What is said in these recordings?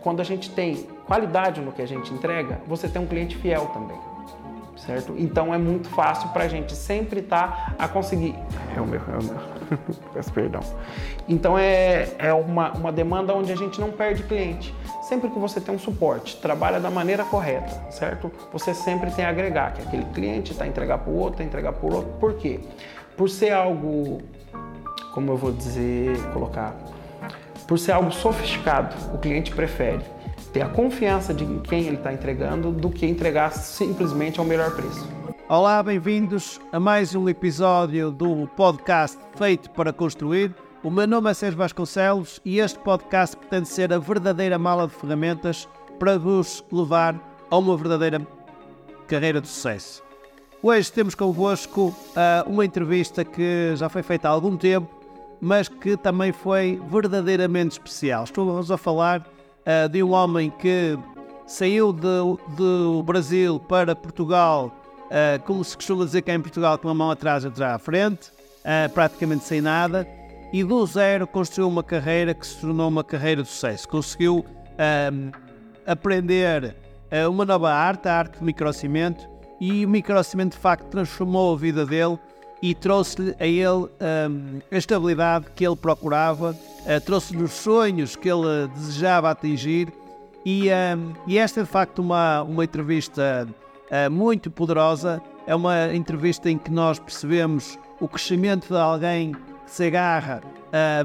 Quando a gente tem qualidade no que a gente entrega, você tem um cliente fiel também. Certo? Então é muito fácil para a gente sempre estar tá a conseguir. É o meu, é o meu. Peço perdão. Então é, é uma, uma demanda onde a gente não perde cliente. Sempre que você tem um suporte, trabalha da maneira correta, certo? Você sempre tem a agregar, que aquele cliente está a entregar para o outro, entregar para o outro. Por quê? Por ser algo, como eu vou dizer, colocar, por ser algo sofisticado, o cliente prefere ter a confiança de quem ele está entregando do que entregar simplesmente ao melhor preço. Olá, bem-vindos a mais um episódio do podcast Feito para Construir. O meu nome é Sérgio Vasconcelos e este podcast pretende ser a verdadeira mala de ferramentas para vos levar a uma verdadeira carreira de sucesso. Hoje temos convosco uh, uma entrevista que já foi feita há algum tempo mas que também foi verdadeiramente especial. Estou a falar uh, de um homem que saiu do Brasil para Portugal, uh, como se costuma dizer que é em Portugal, com a mão atrás e outra à frente, uh, praticamente sem nada, e do zero construiu uma carreira que se tornou uma carreira de sucesso. Conseguiu aprender uma nova arte, a arte do microcimento, e o microcimento de facto transformou a vida dele e trouxe-lhe a ele um, a estabilidade que ele procurava, uh, trouxe-lhe os sonhos que ele desejava atingir e, um, e esta é de facto uma, uma entrevista uh, muito poderosa, é uma entrevista em que nós percebemos o crescimento de alguém que se agarra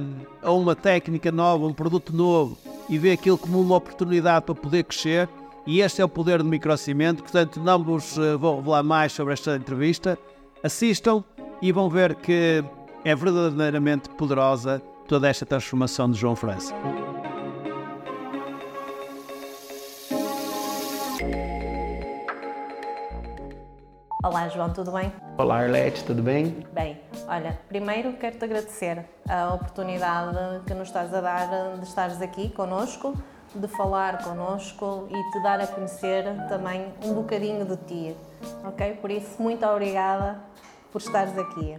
um, a uma técnica nova, um produto novo e vê aquilo como uma oportunidade para poder crescer. E este é o poder do microcimento, portanto não vos uh, vou revelar mais sobre esta entrevista, assistam e vão ver que é verdadeiramente poderosa toda esta transformação de João França. Olá, João, tudo bem? Olá, Arlete, tudo bem? Bem, olha, primeiro quero-te agradecer a oportunidade que nos estás a dar de estares aqui conosco, de falar conosco e te dar a conhecer também um bocadinho de ti, ok? Por isso, muito obrigada por estares aqui.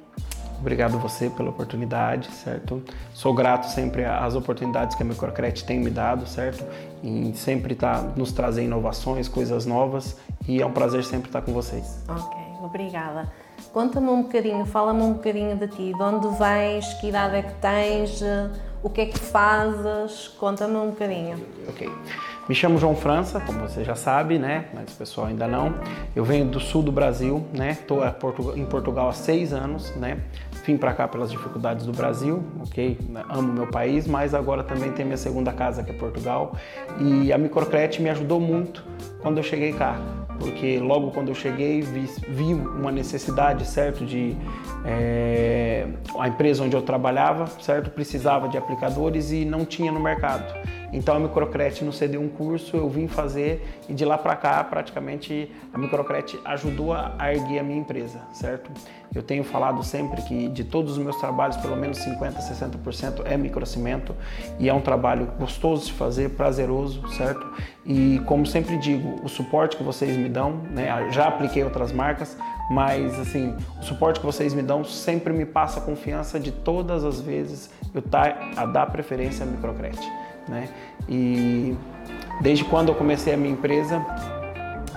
Obrigado você pela oportunidade, certo? Sou grato sempre às oportunidades que a Microcred tem me dado, certo? E sempre está nos trazer inovações, coisas novas e é um prazer sempre estar com vocês. Ok, obrigada. Conta-me um bocadinho, fala-me um bocadinho de ti, de onde vens, que idade é que tens, o que é que fazes, conta-me um bocadinho. Ok. Me chamo João França, como você já sabe, né? Mas o pessoal ainda não. Eu venho do sul do Brasil, né? Estou em Portugal há seis anos, né? Vim para cá pelas dificuldades do Brasil, ok? Amo meu país, mas agora também tem minha segunda casa, que é Portugal. E a Microcret me ajudou muito quando eu cheguei cá porque logo quando eu cheguei vi, vi uma necessidade, certo, de é, a empresa onde eu trabalhava, certo, precisava de aplicadores e não tinha no mercado. Então a Microcret nos cedeu um curso, eu vim fazer e de lá para cá praticamente a Microcret ajudou a erguer a minha empresa, certo? Eu tenho falado sempre que de todos os meus trabalhos, pelo menos 50, 60% é microcimento e é um trabalho gostoso de fazer, prazeroso, certo? E como sempre digo, o suporte que vocês me dão, né? Já apliquei outras marcas, mas assim, o suporte que vocês me dão sempre me passa a confiança de todas as vezes eu tá a dar preferência à Microcred né? E desde quando eu comecei a minha empresa,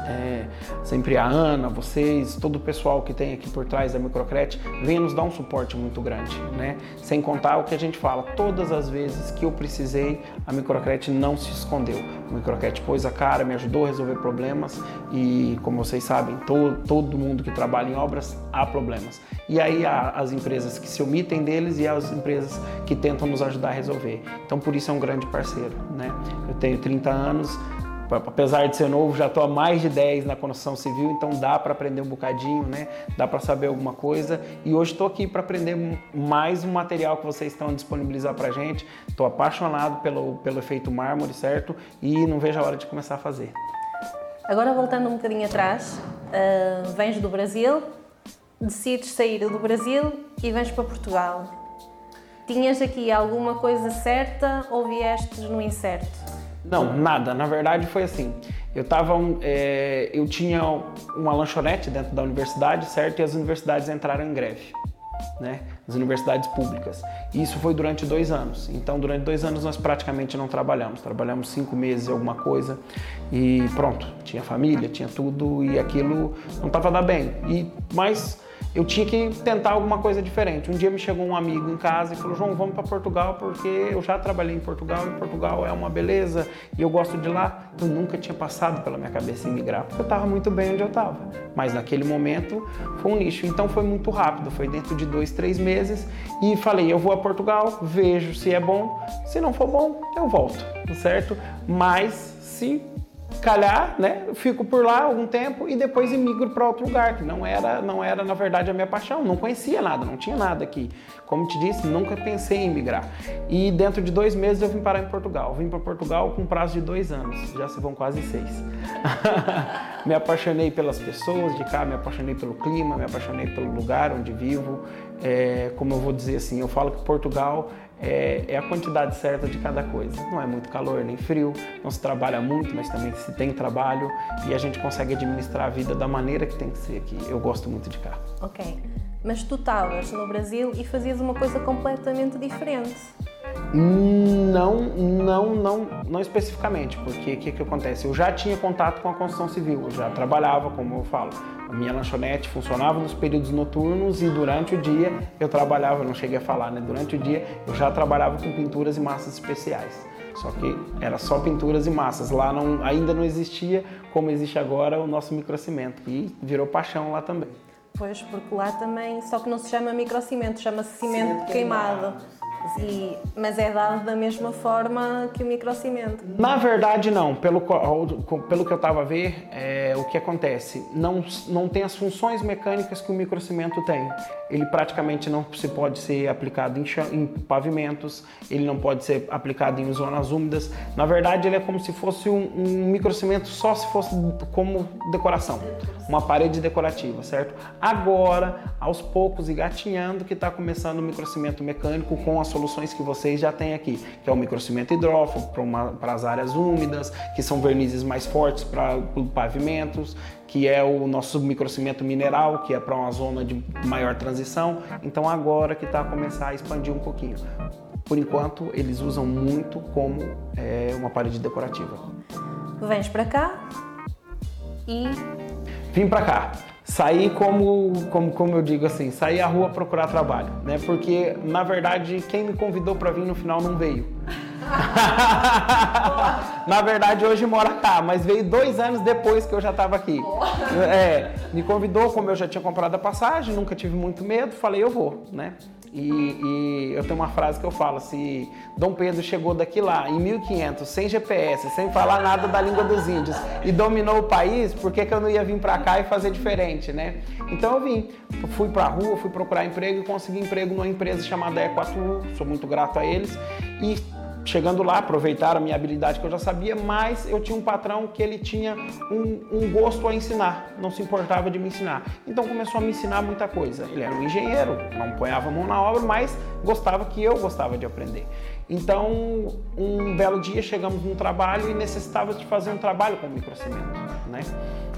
é, sempre a Ana, vocês, todo o pessoal que tem aqui por trás da Microcret, vem nos dar um suporte muito grande, né? Sem contar o que a gente fala, todas as vezes que eu precisei, a Microcret não se escondeu. A Microcret pôs a cara, me ajudou a resolver problemas e, como vocês sabem, todo, todo mundo que trabalha em obras há problemas. E aí há as empresas que se omitem deles e as empresas que tentam nos ajudar a resolver. Então, por isso é um grande parceiro, né? Eu tenho 30 anos, apesar de ser novo, já estou há mais de 10 na construção civil, então dá para aprender um bocadinho, né? Dá para saber alguma coisa. E hoje estou aqui para aprender mais um material que vocês estão disponibilizar para gente. Estou apaixonado pelo, pelo efeito mármore, certo? E não vejo a hora de começar a fazer. Agora voltando um bocadinho atrás, uh, vens do Brasil, decides sair do Brasil e vens para Portugal. Tinhas aqui alguma coisa certa ou viestes no incerto? Não, nada. Na verdade foi assim. Eu tava, é, eu tinha uma lanchonete dentro da universidade, certo? E as universidades entraram em greve. né, nas universidades públicas. E isso foi durante dois anos. Então, durante dois anos nós praticamente não trabalhamos. Trabalhamos cinco meses alguma coisa e pronto. Tinha família, tinha tudo e aquilo não estava dando bem. E mas eu tinha que tentar alguma coisa diferente. Um dia me chegou um amigo em casa e falou: João, vamos para Portugal porque eu já trabalhei em Portugal e Portugal é uma beleza e eu gosto de lá. Eu nunca tinha passado pela minha cabeça em migrar porque eu estava muito bem onde eu estava. Mas naquele momento foi um nicho. Então foi muito rápido, foi dentro de dois, três meses e falei: eu vou a Portugal, vejo se é bom. Se não for bom, eu volto, certo? Mas se calhar, né, fico por lá algum tempo e depois emigro para outro lugar, que não era, não era na verdade a minha paixão, não conhecia nada, não tinha nada aqui. Como te disse, nunca pensei em migrar. E dentro de dois meses eu vim parar em Portugal. Vim para Portugal com prazo de dois anos, já se vão quase seis. me apaixonei pelas pessoas de cá, me apaixonei pelo clima, me apaixonei pelo lugar onde vivo. É, como eu vou dizer assim, eu falo que Portugal é, é, a quantidade certa de cada coisa. Não é muito calor nem frio, não se trabalha muito, mas também se tem trabalho e a gente consegue administrar a vida da maneira que tem que ser aqui. Eu gosto muito de cá. Ok. Mas tu estavas no Brasil e fazias uma coisa completamente diferente. Não, não, não, não especificamente, porque o que, que acontece? Eu já tinha contato com a construção civil, eu já trabalhava, como eu falo. A minha lanchonete funcionava nos períodos noturnos e durante o dia eu trabalhava, não cheguei a falar, né? Durante o dia eu já trabalhava com pinturas e massas especiais. Só que era só pinturas e massas. Lá não, ainda não existia, como existe agora, o nosso microcimento. E virou paixão lá também. Pois, porque lá também, só que não se chama microcimento, chama-se cimento, cimento queimado. queimado. E, mas é dado da mesma forma que o microcimento? Na verdade, não. Pelo, pelo que eu estava a ver, é, o que acontece? Não, não tem as funções mecânicas que o microcimento tem. Ele praticamente não se pode ser aplicado em, em pavimentos, ele não pode ser aplicado em zonas úmidas. Na verdade, ele é como se fosse um, um microcimento só se fosse como decoração, uma parede decorativa, certo? Agora, aos poucos e gatinhando, que está começando o microcimento mecânico com as soluções que vocês já têm aqui, que é o microcimento hidrófobo para as áreas úmidas, que são vernizes mais fortes para pavimentos, que é o nosso microcimento mineral, que é para uma zona de maior transição. Então agora que está a começar a expandir um pouquinho. Por enquanto, eles usam muito como é, uma parede decorativa. Vens para cá e vim para cá sair como, como, como eu digo assim, sair à rua procurar trabalho, né? Porque na verdade quem me convidou para vir no final não veio. na verdade hoje mora cá, mas veio dois anos depois que eu já estava aqui. É, me convidou, como eu já tinha comprado a passagem, nunca tive muito medo, falei eu vou, né? E, e, eu tenho uma frase que eu falo: se Dom Pedro chegou daqui lá em 1500 sem GPS, sem falar nada da língua dos índios e dominou o país, por que, que eu não ia vir para cá e fazer diferente, né? Então eu vim, fui para a rua, fui procurar emprego e consegui emprego numa empresa chamada Equatur, sou muito grato a eles e chegando lá, aproveitaram a minha habilidade que eu já sabia, mas eu tinha um patrão que ele tinha um, um, gosto a ensinar, não se importava de me ensinar. Então começou a me ensinar muita coisa. Ele era um engenheiro, não ponhava a mão na obra, mas gostava que eu gostava de aprender. Então, um belo dia chegamos num trabalho e necessitava de fazer um trabalho com microcimento, né?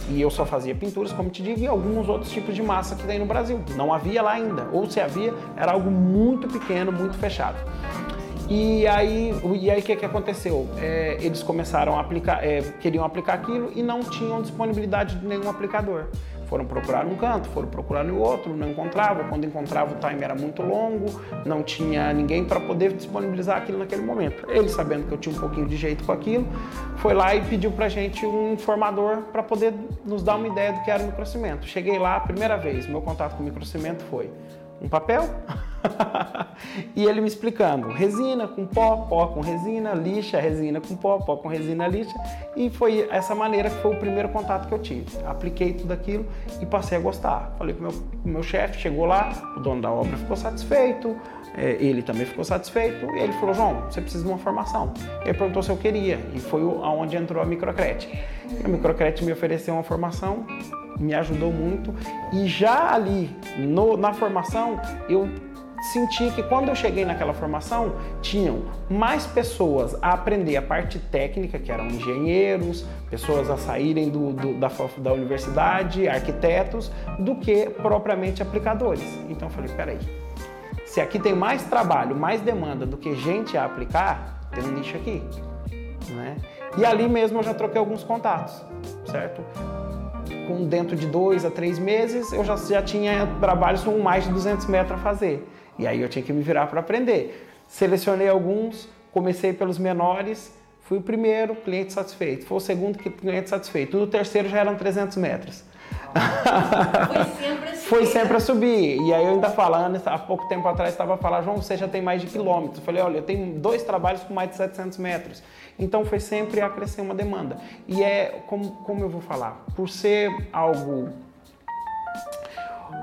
E eu só fazia pinturas, como te digo, e alguns outros tipos de massa que tem no Brasil. Não havia lá ainda, ou se havia, era algo muito pequeno, muito fechado. E aí, e aí o que, que aconteceu? É, eles começaram a aplicar, é, queriam aplicar aquilo e não tinham disponibilidade de nenhum aplicador. Foram procurar um canto, foram procurar no outro, não encontravam. Quando encontrava, o time era muito longo, não tinha ninguém para poder disponibilizar aquilo naquele momento. Ele, sabendo que eu tinha um pouquinho de jeito com aquilo, foi lá e pediu para gente um informador para poder nos dar uma ideia do que era o microcimento. Cheguei lá, a primeira vez, meu contato com o microcimento foi um papel e ele me explicando, resina com pó, pó com resina, lixa, resina com pó, pó com resina, lixa. E foi essa maneira que foi o primeiro contato que eu tive. Apliquei tudo aquilo e passei a gostar. Falei com meu, meu chefe, chegou lá, o dono da obra ficou satisfeito, é, ele também ficou satisfeito e ele falou, João, você precisa de uma formação. Ele perguntou se eu queria e foi aonde entrou a Microcrete. A Microcrete me ofereceu uma formação, me ajudou muito e já ali no, na formação eu senti que quando eu cheguei naquela formação, tinham mais pessoas a aprender a parte técnica, que eram engenheiros, pessoas a saírem do, do, da, da universidade, arquitetos, do que propriamente aplicadores. Então eu falei, peraí, se aqui tem mais trabalho, mais demanda do que gente a aplicar, tem um nicho aqui. Né? E ali mesmo eu já troquei alguns contatos, certo? Com dentro de dois a três meses eu já, já tinha trabalhos com mais de 200 metros a fazer. E aí eu tinha que me virar para aprender. Selecionei alguns, comecei pelos menores, fui o primeiro, cliente satisfeito. Foi o segundo cliente satisfeito. No terceiro já eram 300 metros. Foi sempre a subir. Foi sempre a subir. E aí eu ainda falando, há pouco tempo atrás estava falando, João, você já tem mais de quilômetros. Eu falei, olha, eu tenho dois trabalhos com mais de 700 metros. Então foi sempre a crescer uma demanda. E é, como, como eu vou falar, por ser algo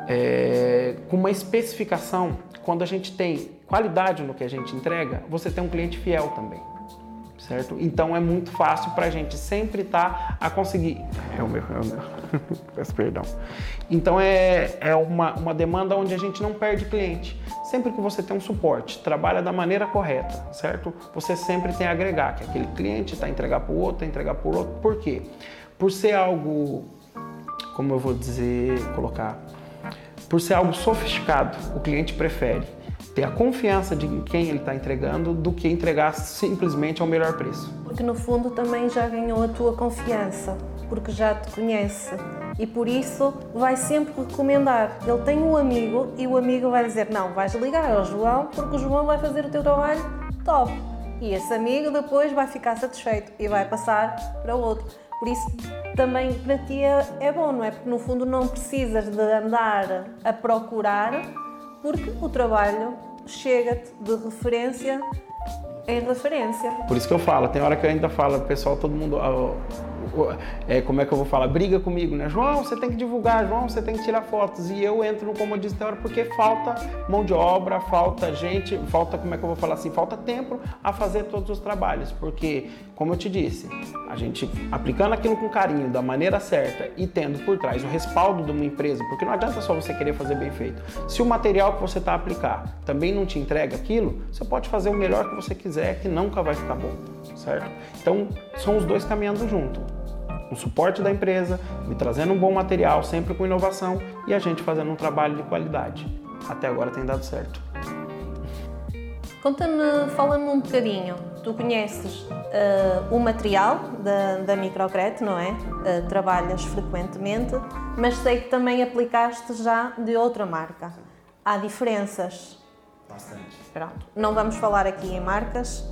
é, com uma especificação quando a gente tem qualidade no que a gente entrega, você tem um cliente fiel também. Certo? Então é muito fácil para a gente sempre estar tá a conseguir. É o meu, é o meu. Peço perdão. Então é, é uma, uma demanda onde a gente não perde cliente. Sempre que você tem um suporte, trabalha da maneira correta, certo? Você sempre tem a agregar, que aquele cliente está a entregar para o outro, entregar para o outro. Por quê? Por ser algo, como eu vou dizer, colocar, por ser algo sofisticado, o cliente prefere ter a confiança de quem ele está entregando do que entregar simplesmente ao melhor preço. Porque no fundo também já ganhou a tua confiança, porque já te conhece e por isso vai sempre recomendar. Ele tem um amigo e o amigo vai dizer: Não, vais ligar ao João porque o João vai fazer o teu trabalho top. E esse amigo depois vai ficar satisfeito e vai passar para o outro. Por isso, também para ti é, é bom, não é? Porque no fundo não precisas de andar a procurar, porque o trabalho chega-te de referência em referência. Por isso que eu falo, tem hora que eu ainda falo, pessoal, todo mundo é, como é que eu vou falar, briga comigo, né? João, você tem que divulgar, João, você tem que tirar fotos. E eu entro no comodismo hora porque falta mão de obra, falta gente, falta, como é que eu vou falar assim, falta tempo a fazer todos os trabalhos. Porque, como eu te disse, a gente aplicando aquilo com carinho, da maneira certa e tendo por trás o respaldo de uma empresa, porque não adianta só você querer fazer bem feito. Se o material que você está a aplicar também não te entrega aquilo, você pode fazer o melhor que você quiser, que nunca vai ficar bom, certo? Então, são os dois caminhando junto o suporte da empresa, me trazendo um bom material, sempre com inovação e a gente fazendo um trabalho de qualidade. Até agora tem dado certo. Conta-me, fala-me um bocadinho. Tu conheces uh, o material da, da Microcret, não é? Uh, trabalhas frequentemente, mas sei que também aplicaste já de outra marca. Há diferenças? Bastante. Pronto. Não vamos falar aqui em marcas,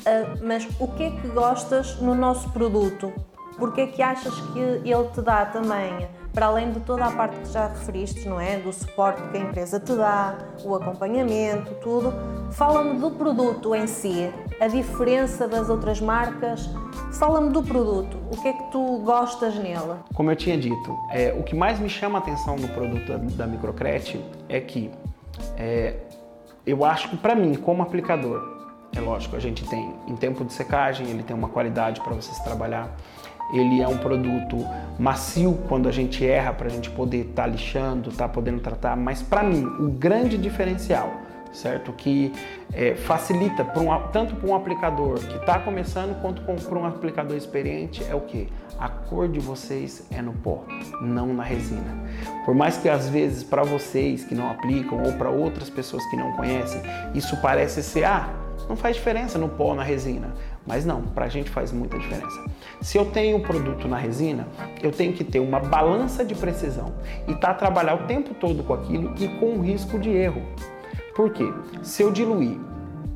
uh, mas o que é que gostas no nosso produto? porque é que achas que ele te dá também, para além de toda a parte que já referiste, não é? Do suporte que a empresa te dá, o acompanhamento, tudo. Fala-me do produto em si, a diferença das outras marcas. Fala-me do produto, o que é que tu gostas nele? Como eu tinha dito, é, o que mais me chama a atenção no produto da, da Microcret é que é, eu acho que para mim, como aplicador, é lógico, a gente tem em tempo de secagem, ele tem uma qualidade para você se trabalhar ele é um produto macio quando a gente erra para a gente poder estar tá lixando, tá podendo tratar, mas para mim o grande diferencial, certo, que é, facilita um, tanto para um aplicador que está começando quanto para um aplicador experiente é o que? A cor de vocês é no pó, não na resina. Por mais que às vezes para vocês que não aplicam ou para outras pessoas que não conhecem, isso parece ser ah, não faz diferença no pó na resina. Mas não, para a gente faz muita diferença. Se eu tenho um produto na resina, eu tenho que ter uma balança de precisão e tá a trabalhar o tempo todo com aquilo e com o risco de erro. Por quê? Se eu diluir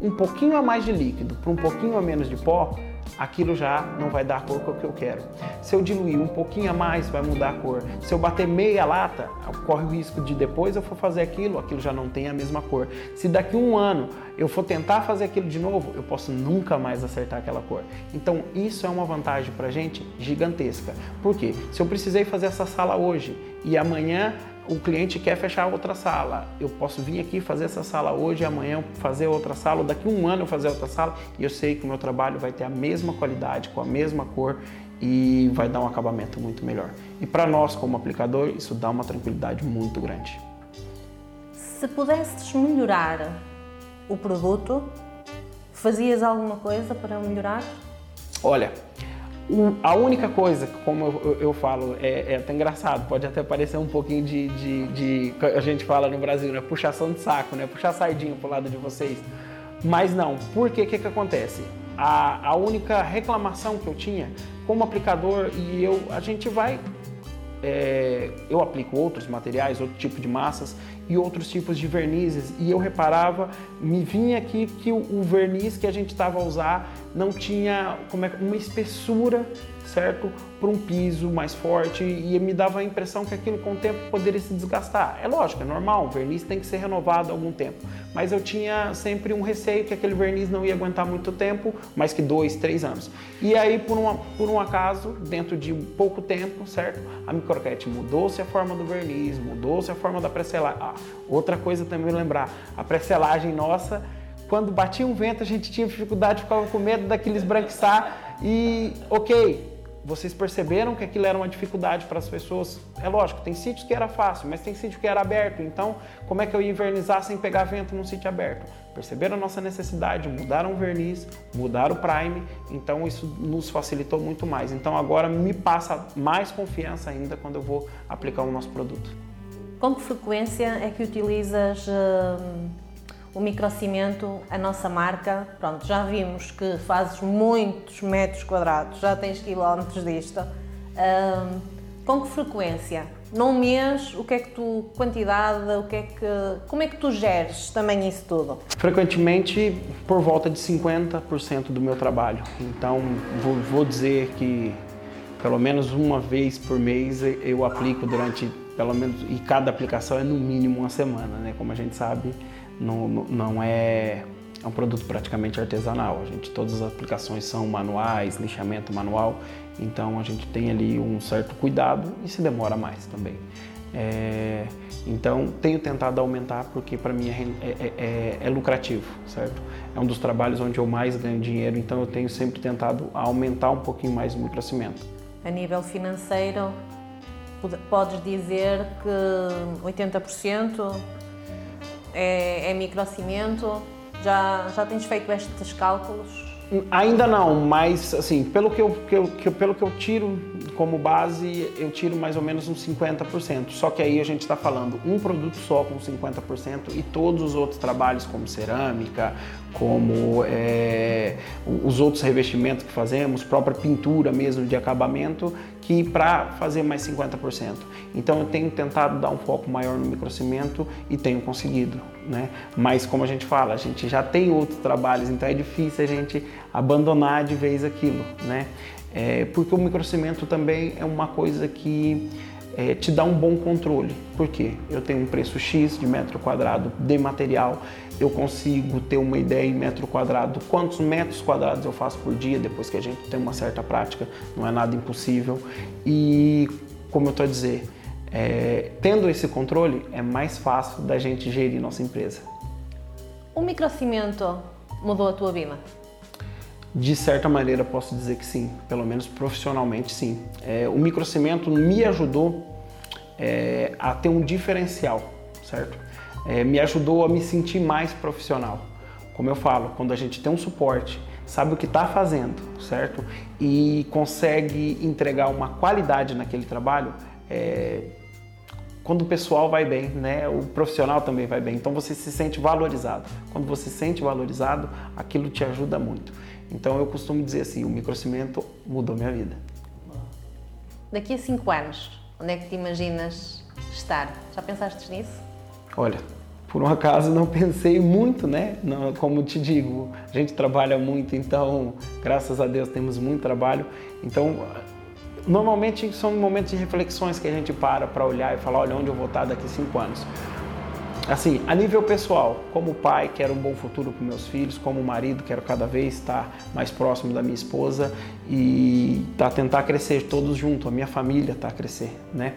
um pouquinho a mais de líquido para um pouquinho a menos de pó, aquilo já não vai dar a cor que eu quero. Se eu diluir um pouquinho a mais, vai mudar a cor. Se eu bater meia lata, corre o risco de depois eu for fazer aquilo, aquilo já não tem a mesma cor. Se daqui um ano eu for tentar fazer aquilo de novo, eu posso nunca mais acertar aquela cor. Então isso é uma vantagem para gente gigantesca. Por quê? Se eu precisei fazer essa sala hoje e amanhã o cliente quer fechar outra sala. Eu posso vir aqui fazer essa sala hoje, amanhã fazer outra sala, ou daqui a um ano eu fazer outra sala, e eu sei que o meu trabalho vai ter a mesma qualidade, com a mesma cor e vai dar um acabamento muito melhor. E para nós, como aplicador, isso dá uma tranquilidade muito grande. Se pudesses melhorar o produto, fazias alguma coisa para melhorar? Olha, a única coisa, como eu, eu, falo, é, é, até engraçado, pode até parecer um pouquinho de, de, de, a gente fala no Brasil, né? Puxação de saco, né? Puxar sardinha pro lado de vocês. Mas não, porque o que, que acontece? A, a única reclamação que eu tinha como aplicador e eu, a gente vai é, eu aplico outros materiais, outro tipo de massas e outros tipos de vernizes e eu reparava, me vinha aqui que o, o verniz que a gente estava a usar não tinha como é, uma espessura certo? Para um piso mais forte e me dava a impressão que aquilo com o tempo poderia se desgastar. É lógico, é normal, o verniz tem que ser renovado há algum tempo. Mas eu tinha sempre um receio que aquele verniz não ia aguentar muito tempo, mais que dois, três anos. E aí, por, uma, por um acaso, dentro de pouco tempo, certo? A microquete mudou-se a forma do verniz, mudou-se a forma da pré-selagem. Ah, outra coisa também lembrar, a pré-selagem nossa quando batia um vento a gente tinha dificuldade, ficava com medo daquele esbranquiçar e ok, vocês perceberam que aquilo era uma dificuldade para as pessoas? É lógico, tem sítios que era fácil, mas tem sítio que era aberto. Então, como é que eu ia invernizar sem pegar vento num sítio aberto? Perceberam a nossa necessidade, mudaram o verniz, mudaram o prime, então isso nos facilitou muito mais. Então agora me passa mais confiança ainda quando eu vou aplicar o nosso produto. Com que frequência é que utilizas hum, o microcimento, a nossa marca, pronto, já vimos que fazes muitos metros quadrados, já tens quilómetros disto. Um, com que frequência? Num mês, o que é que tu, quantidade, o que é que, como é que tu geres também isso tudo? Frequentemente, por volta de 50% do meu trabalho. Então, vou, vou dizer que pelo menos uma vez por mês eu aplico durante, pelo menos, e cada aplicação é no mínimo uma semana, né? Como a gente sabe, não, não é, é um produto praticamente artesanal. A gente, todas as aplicações são manuais, lixamento manual, então a gente tem ali um certo cuidado e se demora mais também. É, então tenho tentado aumentar porque para mim é, é, é, é, lucrativo, certo? É um dos trabalhos onde eu mais ganho dinheiro, então eu tenho sempre tentado aumentar um pouquinho mais o microcimento. A nível financeiro, podes dizer que 80% é, é microcimento? Já, já tens feito estes cálculos? Ainda não, mas assim, pelo que eu, que que, pelo que eu tiro como base, eu tiro mais ou menos uns 50%. Só que aí a gente está falando um produto só com 50% e todos os outros trabalhos, como cerâmica, como é, os outros revestimentos que fazemos, própria pintura mesmo de acabamento, que para fazer mais 50%. Então eu tenho tentado dar um foco maior no microcimento e tenho conseguido, né? Mas como a gente fala, a gente já tem outros trabalhos, então é difícil a gente abandonar de vez aquilo, né? É, porque o microcimento também é uma coisa que é, te dá um bom controle. Por quê? Eu tenho um preço X de metro quadrado de material, eu consigo ter uma ideia em metro quadrado, quantos metros quadrados eu faço por dia, depois que a gente tem uma certa prática, não é nada impossível. E, como eu estou a dizer, é, tendo esse controle, é mais fácil da gente gerir nossa empresa. O microcimento mudou a tua vida? De certa maneira, posso dizer que sim, pelo menos profissionalmente, sim. É, o microcimento me ajudou é, a ter um diferencial, certo? É, me ajudou a me sentir mais profissional. Como eu falo, quando a gente tem um suporte, sabe o que está fazendo, certo? E consegue entregar uma qualidade naquele trabalho, é, quando o pessoal vai bem, né, o profissional também vai bem. Então você se sente valorizado. Quando você se sente valorizado, aquilo te ajuda muito. Então eu costumo dizer assim, o microcimento mudou minha vida. Daqui a cinco anos, onde é que te imaginas estar? Já pensaste nisso? Olha, por um acaso não pensei muito, né? Como te digo, a gente trabalha muito, então graças a Deus temos muito trabalho. Então, normalmente são momentos de reflexões que a gente para para olhar e falar, olha onde eu vou estar daqui cinco anos. Assim, a nível pessoal, como pai, quero um bom futuro para meus filhos, como marido, quero cada vez estar mais próximo da minha esposa e tá, tentar crescer todos juntos, a minha família tá a crescer, né?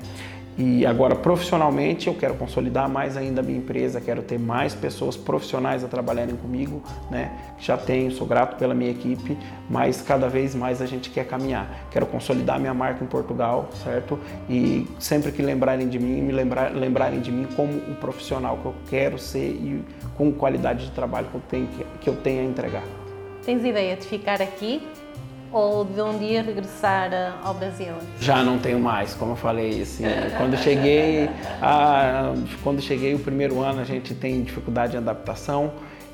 E agora, profissionalmente, eu quero consolidar mais ainda a minha empresa, quero ter mais pessoas profissionais a trabalharem comigo, né? Já tenho, sou grato pela minha equipe, mas cada vez mais a gente quer caminhar. Quero consolidar minha marca em Portugal, certo? E sempre que lembrarem de mim, me lembrar, lembrarem de mim como o profissional que eu quero ser e com qualidade de trabalho que eu tenho, que eu tenho a entregar. Tens ideia de ficar aqui ou de um dia regressar eh, ao Brasil? Já não tenho mais, como eu falei, assim, quando cheguei, a, quando cheguei o primeiro ano a gente tem dificuldade de adaptação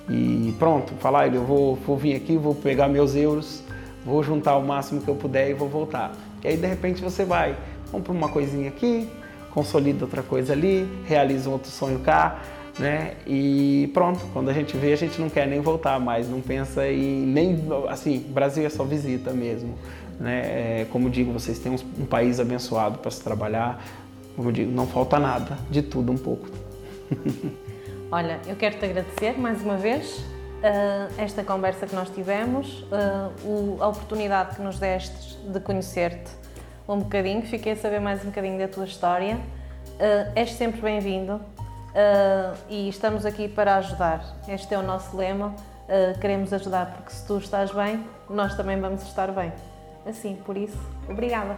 e pronto, falar, eu vou, vou vir aqui, vou pegar meus euros, vou juntar o máximo que eu puder e vou voltar. E aí de repente você vai, compra uma coisinha aqui, consolida outra coisa ali, realiza um outro sonho cá, né? E pronto, quando a gente vê, a gente não quer nem voltar mais, não pensa em nem assim, Brasil é só visita mesmo, né? É, como digo, vocês têm um, um país abençoado para se trabalhar. Como digo, não falta nada, de tudo um pouco. Olha, eu quero te agradecer mais uma vez uh, esta conversa que nós tivemos, uh, o, a oportunidade que nos deste de conhecer-te um bocadinho, fiquei a saber mais um bocadinho da tua história. Uh, és sempre bem-vindo uh, e estamos aqui para ajudar. Este é o nosso lema. Uh, queremos ajudar porque se tu estás bem, nós também vamos estar bem. Assim, por isso, obrigada.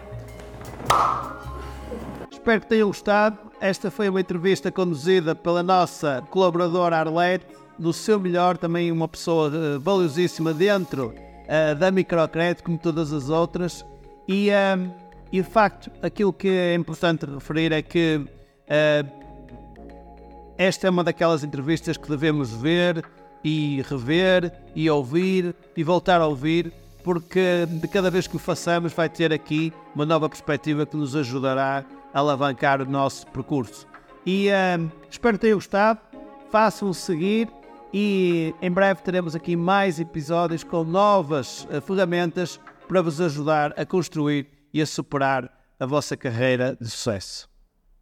Espero que tenham gostado. Esta foi uma entrevista conduzida pela nossa colaboradora Arlete, no seu melhor, também uma pessoa uh, valiosíssima dentro uh, da Microcrédito, como todas as outras. E, uh, e de facto, aquilo que é importante referir é que esta é uma daquelas entrevistas que devemos ver e rever e ouvir e voltar a ouvir, porque de cada vez que o façamos vai ter aqui uma nova perspectiva que nos ajudará a alavancar o nosso percurso. E uh, espero que tenham gostado, façam seguir e em breve teremos aqui mais episódios com novas uh, ferramentas para vos ajudar a construir e a superar a vossa carreira de sucesso.